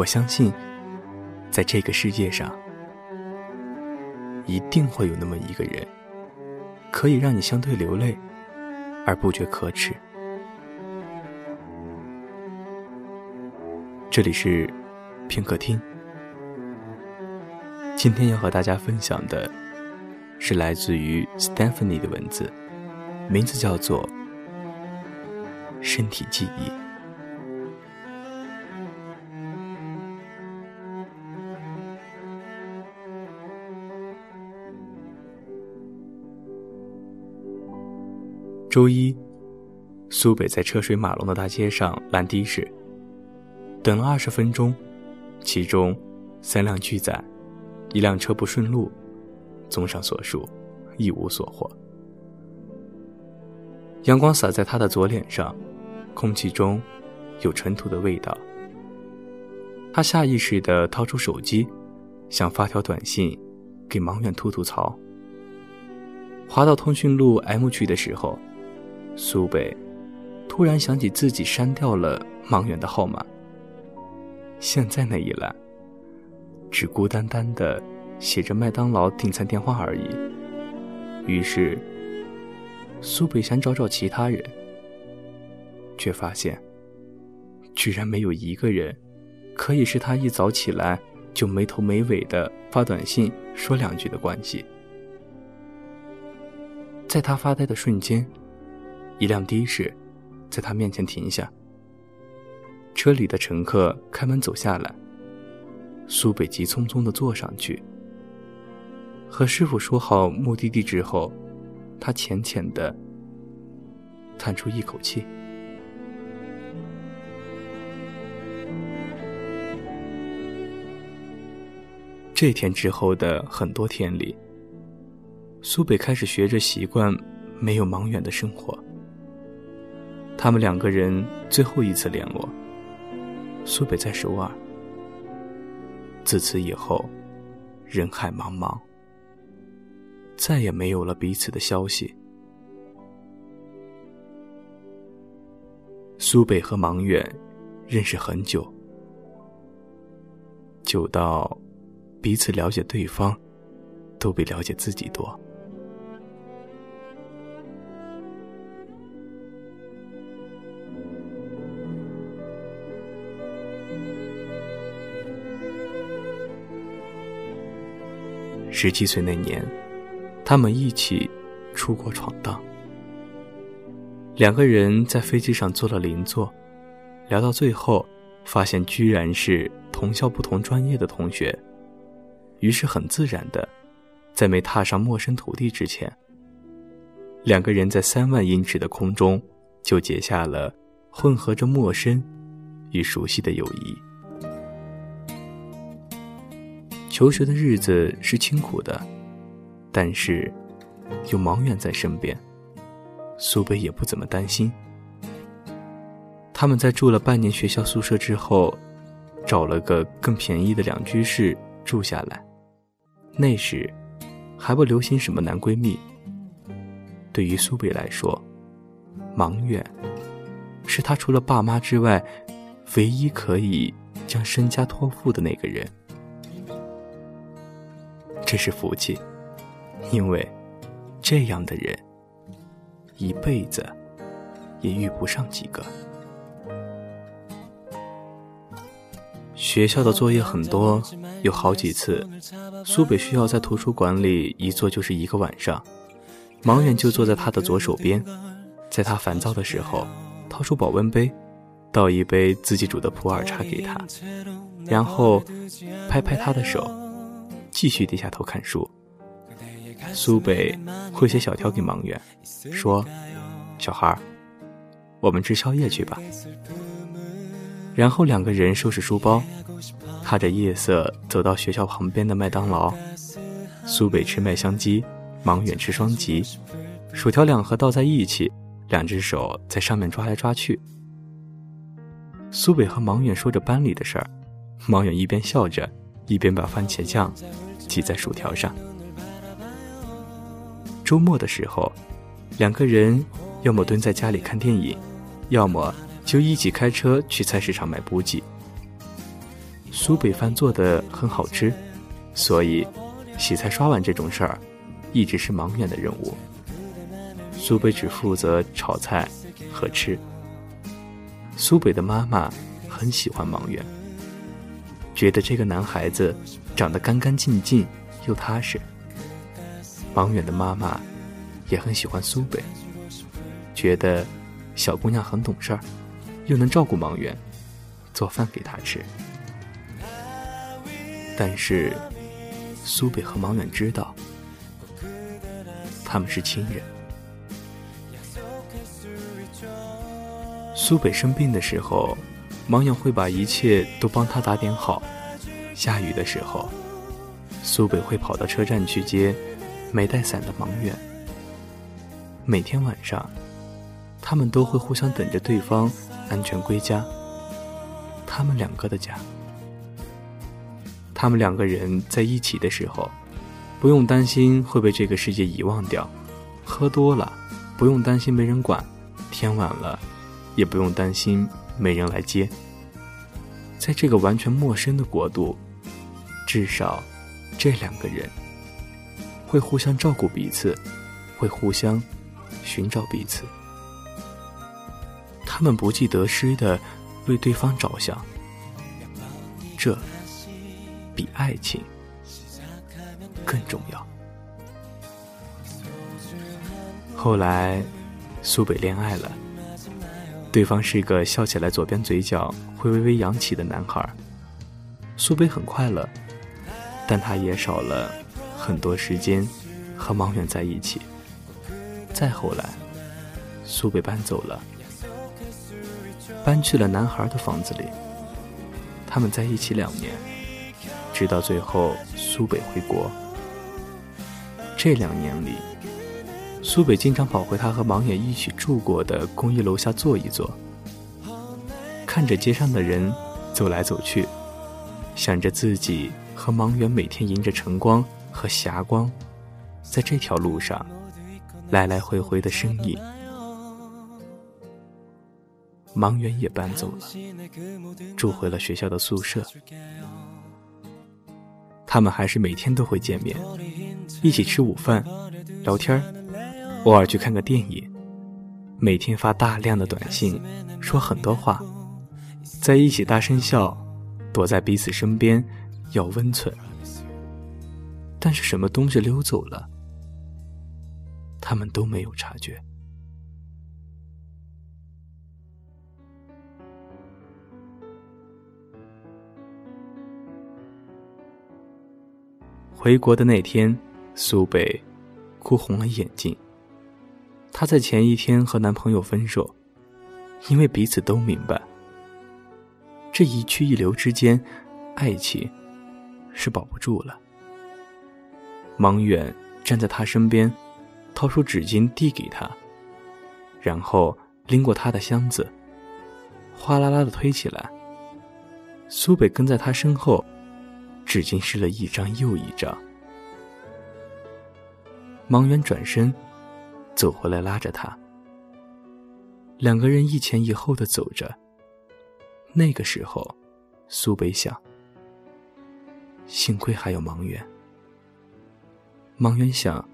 我相信，在这个世界上，一定会有那么一个人，可以让你相对流泪，而不觉可耻。这里是片刻听，今天要和大家分享的是来自于 Stephanie 的文字，名字叫做《身体记忆》。周一，苏北在车水马龙的大街上拦的士，等了二十分钟，其中三辆拒载，一辆车不顺路。综上所述，一无所获。阳光洒在他的左脸上，空气中有尘土的味道。他下意识地掏出手机，想发条短信给盲远吐吐槽。滑到通讯录 M 区的时候。苏北突然想起自己删掉了芒远的号码，现在那一栏只孤单单的写着麦当劳订餐电话而已。于是，苏北想找找其他人，却发现居然没有一个人可以是他一早起来就没头没尾的发短信说两句的关系。在他发呆的瞬间。一辆的士在他面前停下，车里的乘客开门走下来。苏北急匆匆地坐上去，和师傅说好目的地之后，他浅浅地叹出一口气。这天之后的很多天里，苏北开始学着习惯没有忙远的生活。他们两个人最后一次联络，苏北在首尔。自此以后，人海茫茫，再也没有了彼此的消息。苏北和芒远认识很久，久到彼此了解对方，都比了解自己多。十七岁那年，他们一起出国闯荡。两个人在飞机上坐了邻座，聊到最后，发现居然是同校不同专业的同学。于是很自然的，在没踏上陌生土地之前，两个人在三万英尺的空中就结下了混合着陌生与熟悉的友谊。求学的日子是清苦的，但是有盲远在身边，苏北也不怎么担心。他们在住了半年学校宿舍之后，找了个更便宜的两居室住下来。那时还不流行什么男闺蜜。对于苏北来说，盲远是他除了爸妈之外，唯一可以将身家托付的那个人。这是福气，因为这样的人一辈子也遇不上几个。学校的作业很多，有好几次，苏北需要在图书馆里一坐就是一个晚上。盲远就坐在他的左手边，在他烦躁的时候，掏出保温杯，倒一杯自己煮的普洱茶给他，然后拍拍他的手。继续低下头看书。苏北会写小条给盲远，说：“小孩儿，我们吃宵夜去吧。”然后两个人收拾书包，踏着夜色走到学校旁边的麦当劳。苏北吃麦香鸡，盲远吃双吉，薯条两盒倒在一起，两只手在上面抓来抓去。苏北和盲远说着班里的事儿，盲远一边笑着。一边把番茄酱挤在薯条上。周末的时候，两个人要么蹲在家里看电影，要么就一起开车去菜市场买补给。苏北饭做的很好吃，所以洗菜刷碗这种事儿，一直是忙远的任务。苏北只负责炒菜和吃。苏北的妈妈很喜欢芒远，觉得这个男孩子长得干干净净又踏实。王远的妈妈也很喜欢苏北，觉得小姑娘很懂事儿，又能照顾王远，做饭给他吃。但是苏北和王远知道，他们是亲人。苏北生病的时候，王远会把一切都帮他打点好。下雨的时候，苏北会跑到车站去接没带伞的芒远。每天晚上，他们都会互相等着对方安全归家。他们两个的家。他们两个人在一起的时候，不用担心会被这个世界遗忘掉；喝多了，不用担心没人管；天晚了。也不用担心没人来接。在这个完全陌生的国度，至少这两个人会互相照顾彼此，会互相寻找彼此。他们不计得失的为对方着想，这比爱情更重要。后来，苏北恋爱了。对方是一个笑起来左边嘴角会微微扬起的男孩，苏北很快乐，但他也少了很多时间和盲远在一起。再后来，苏北搬走了，搬去了男孩的房子里。他们在一起两年，直到最后苏北回国。这两年里。苏北经常跑回他和盲远一起住过的公寓楼下坐一坐，看着街上的人走来走去，想着自己和盲远每天迎着晨光和霞光，在这条路上来来回回的身影。盲远也搬走了，住回了学校的宿舍。他们还是每天都会见面，一起吃午饭，聊天。偶尔去看个电影，每天发大量的短信，说很多话，在一起大声笑，躲在彼此身边要温存。但是什么东西溜走了，他们都没有察觉。回国的那天，苏北哭红了眼睛。她在前一天和男朋友分手，因为彼此都明白，这一去一留之间，爱情是保不住了。芒远站在她身边，掏出纸巾递给她，然后拎过她的箱子，哗啦啦的推起来。苏北跟在他身后，纸巾湿了一张又一张。芒远转身。走回来，拉着他，两个人一前一后的走着。那个时候，苏北想：幸亏还有芒远。芒远想：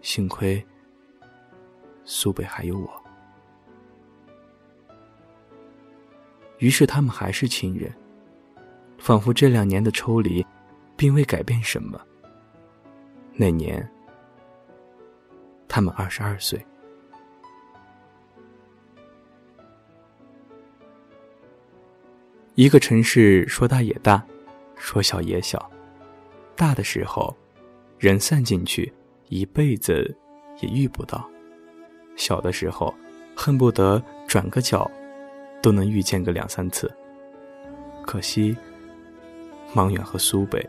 幸亏苏北还有我。于是他们还是亲人，仿佛这两年的抽离，并未改变什么。那年。他们二十二岁。一个城市说大也大，说小也小。大的时候，人散进去，一辈子也遇不到；小的时候，恨不得转个角，都能遇见个两三次。可惜，芒远和苏北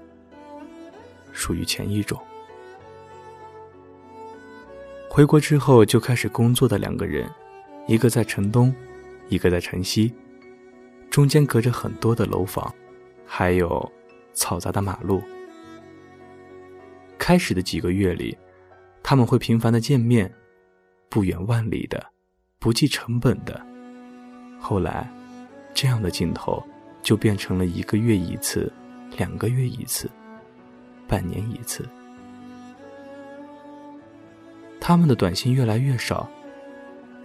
属于前一种。回国之后就开始工作的两个人，一个在城东，一个在城西，中间隔着很多的楼房，还有嘈杂的马路。开始的几个月里，他们会频繁的见面，不远万里的，不计成本的。后来，这样的镜头就变成了一个月一次，两个月一次，半年一次。他们的短信越来越少，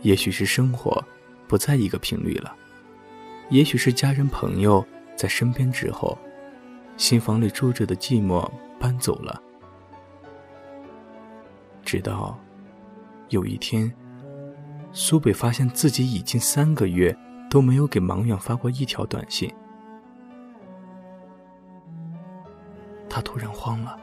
也许是生活不在一个频率了，也许是家人朋友在身边之后，新房里住着的寂寞搬走了。直到有一天，苏北发现自己已经三个月都没有给盲远发过一条短信，他突然慌了。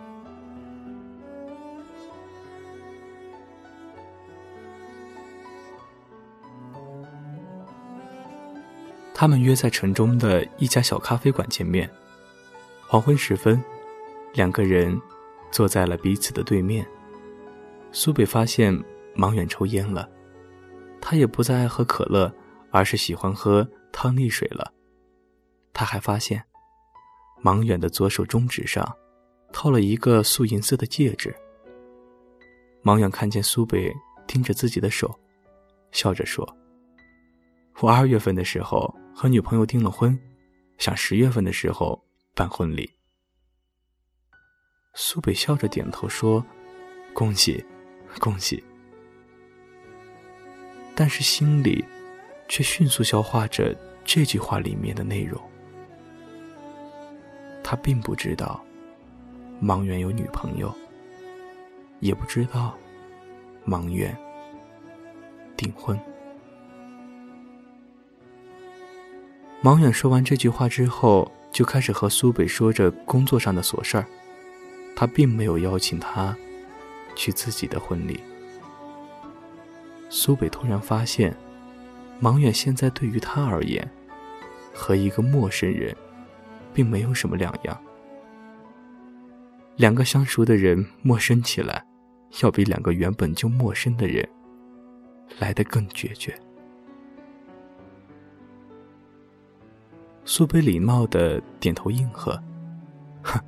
他们约在城中的一家小咖啡馆见面。黄昏时分，两个人坐在了彼此的对面。苏北发现芒远抽烟了，他也不再爱喝可乐，而是喜欢喝汤力水了。他还发现，芒远的左手中指上套了一个素银色的戒指。芒远看见苏北盯着自己的手，笑着说：“我二月份的时候。”和女朋友订了婚，想十月份的时候办婚礼。苏北笑着点头说：“恭喜，恭喜。”但是心里却迅速消化着这句话里面的内容。他并不知道芒远有女朋友，也不知道芒远订婚。芒远说完这句话之后，就开始和苏北说着工作上的琐事儿。他并没有邀请他去自己的婚礼。苏北突然发现，芒远现在对于他而言，和一个陌生人，并没有什么两样。两个相熟的人陌生起来，要比两个原本就陌生的人来得更决绝。苏北礼貌的点头应和，哼，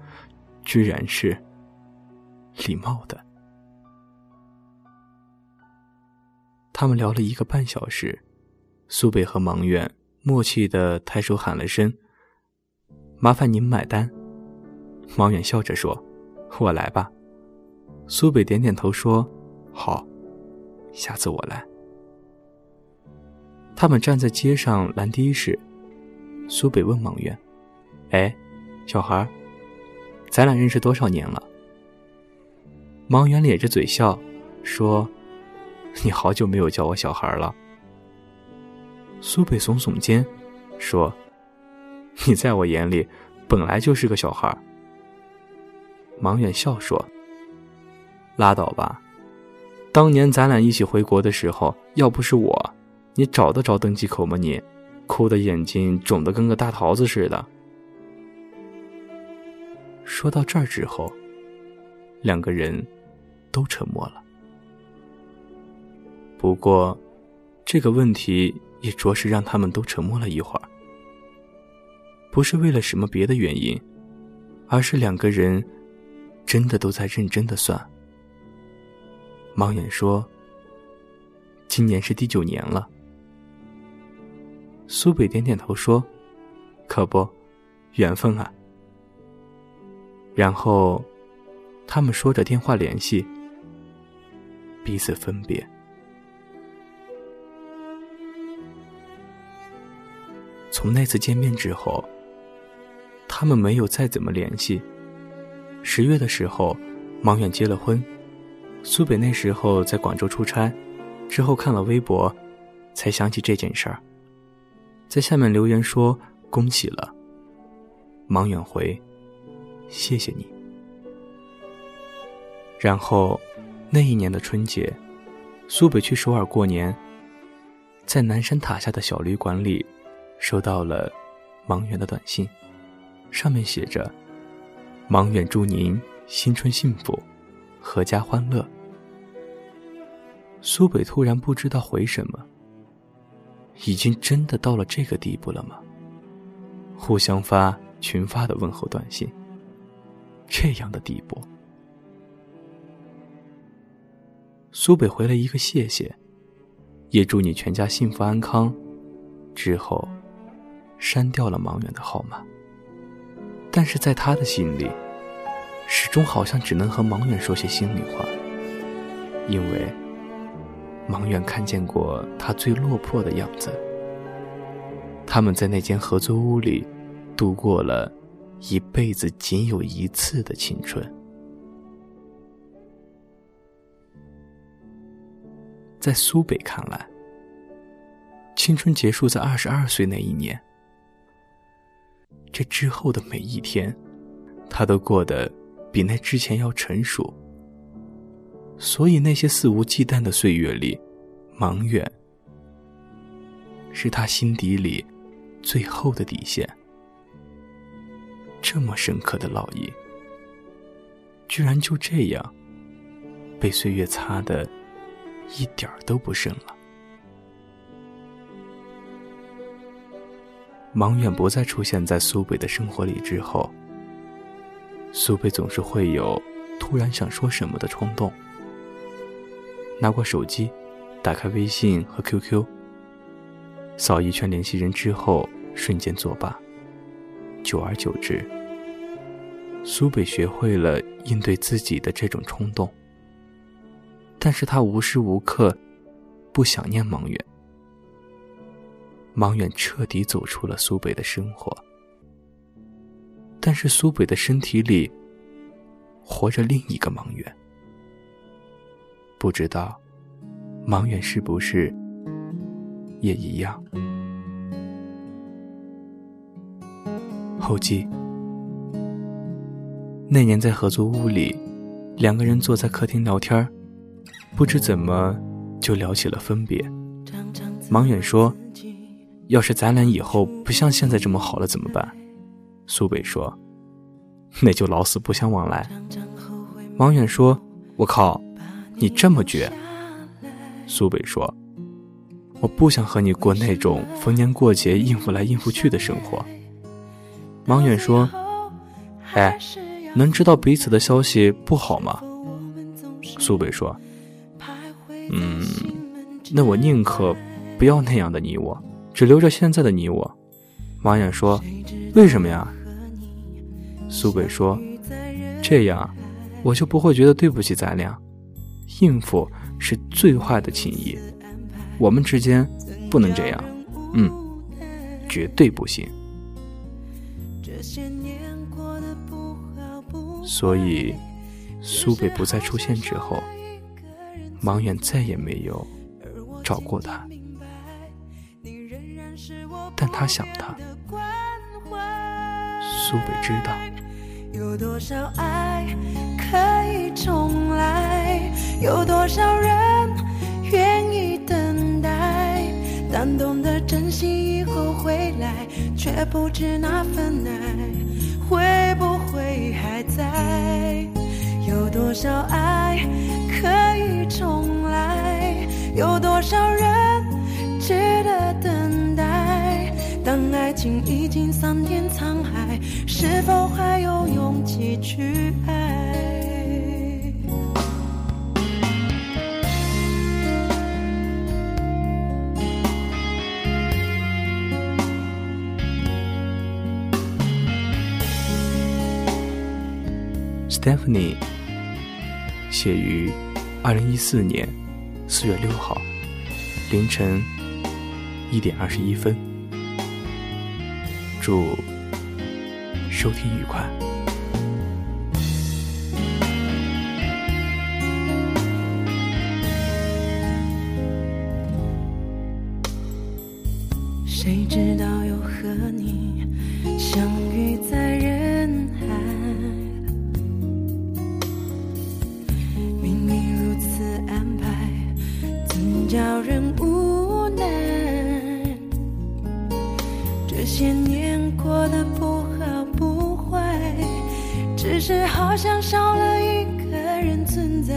居然是礼貌的。他们聊了一个半小时，苏北和芒远默契的抬手喊了声：“麻烦您买单。”王远笑着说：“我来吧。”苏北点点头说：“好，下次我来。”他们站在街上拦的士。苏北问芒远：“哎，小孩，咱俩认识多少年了？”芒远咧着嘴笑，说：“你好久没有叫我小孩了。”苏北耸耸肩，说：“你在我眼里本来就是个小孩。”芒远笑说：“拉倒吧，当年咱俩一起回国的时候，要不是我，你找得着登机口吗？你？”哭的眼睛肿得跟个大桃子似的。说到这儿之后，两个人都沉默了。不过，这个问题也着实让他们都沉默了一会儿。不是为了什么别的原因，而是两个人真的都在认真的算。盲眼说：“今年是第九年了。”苏北点点头说：“可不，缘分啊。”然后，他们说着电话联系，彼此分别。从那次见面之后，他们没有再怎么联系。十月的时候，芒远结了婚，苏北那时候在广州出差，之后看了微博，才想起这件事儿。在下面留言说：“恭喜了。”忙远回：“谢谢你。”然后，那一年的春节，苏北去首尔过年，在南山塔下的小旅馆里，收到了芒远的短信，上面写着：“芒远祝您新春幸福，阖家欢乐。”苏北突然不知道回什么。已经真的到了这个地步了吗？互相发群发的问候短信，这样的地步。苏北回了一个谢谢，也祝你全家幸福安康。之后，删掉了芒远的号码。但是在他的心里，始终好像只能和芒远说些心里话，因为盲远看见过他最落魄的样子。他们在那间合租屋里度过了一辈子仅有一次的青春。在苏北看来，青春结束在二十二岁那一年。这之后的每一天，他都过得比那之前要成熟。所以那些肆无忌惮的岁月里，芒远是他心底里最后的底线。这么深刻的烙印，居然就这样被岁月擦得。一点儿都不剩了。芒远不再出现在苏北的生活里之后，苏北总是会有突然想说什么的冲动。拿过手机，打开微信和 QQ，扫一圈联系人之后，瞬间作罢。久而久之，苏北学会了应对自己的这种冲动。但是他无时无刻不想念芒远。芒远彻底走出了苏北的生活，但是苏北的身体里活着另一个芒远。不知道芒远是不是也一样？后记：那年在合租屋里，两个人坐在客厅聊天不知怎么就聊起了分别。芒远说：“要是咱俩以后不像现在这么好了怎么办？”苏北说：“那就老死不相往来。”芒远说：“我靠，你这么绝！”苏北说：“我不想和你过那种逢年过节应付来应付去的生活。”芒远说：“哎，能知道彼此的消息不好吗？”苏北说。嗯，那我宁可不要那样的你我，只留着现在的你我。马远说：“为什么呀？”苏北说：“这样，我就不会觉得对不起咱俩。应付是最坏的情谊，我们之间不能这样。嗯，绝对不行。所以，苏北不再出现之后。”王远再也没有找过他，但他想他。苏北知道，有多少爱可以重来，有多少人愿意等待，当懂得珍惜以后回来，却不知那份爱会不会还在。有多少爱可以重来？有多少人值得等待？当爱情已经桑田沧海，是否还有勇气去爱？Stephanie 写于二零一四年四月六号凌晨一点二十一分。祝收听愉快。谁知道又和你相遇在人海？命运如此安排，怎叫人无奈，这些年过得，是好像少了一个人存在。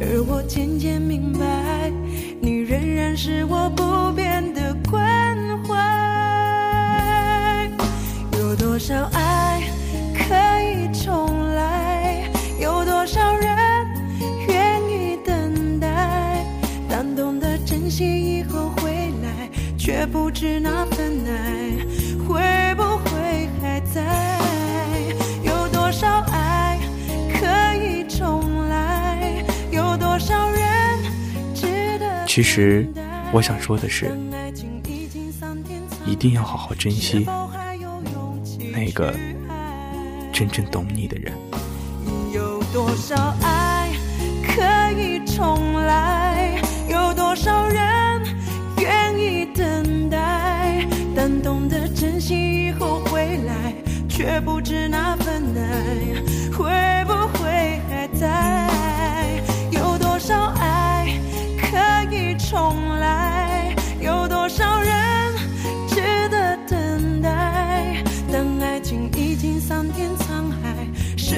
而我渐渐明白，你仍然是我不变的关怀。有多少爱可以重来？有多少人愿意等待？当懂得珍惜以后回来？却不知那其实，我想说的是，一定要好好珍惜那个真正懂你的人。有多少爱可以重来？有多少人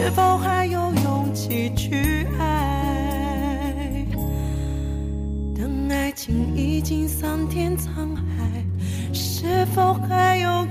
是否还有勇气去爱？等爱情已经桑田沧海，是否还有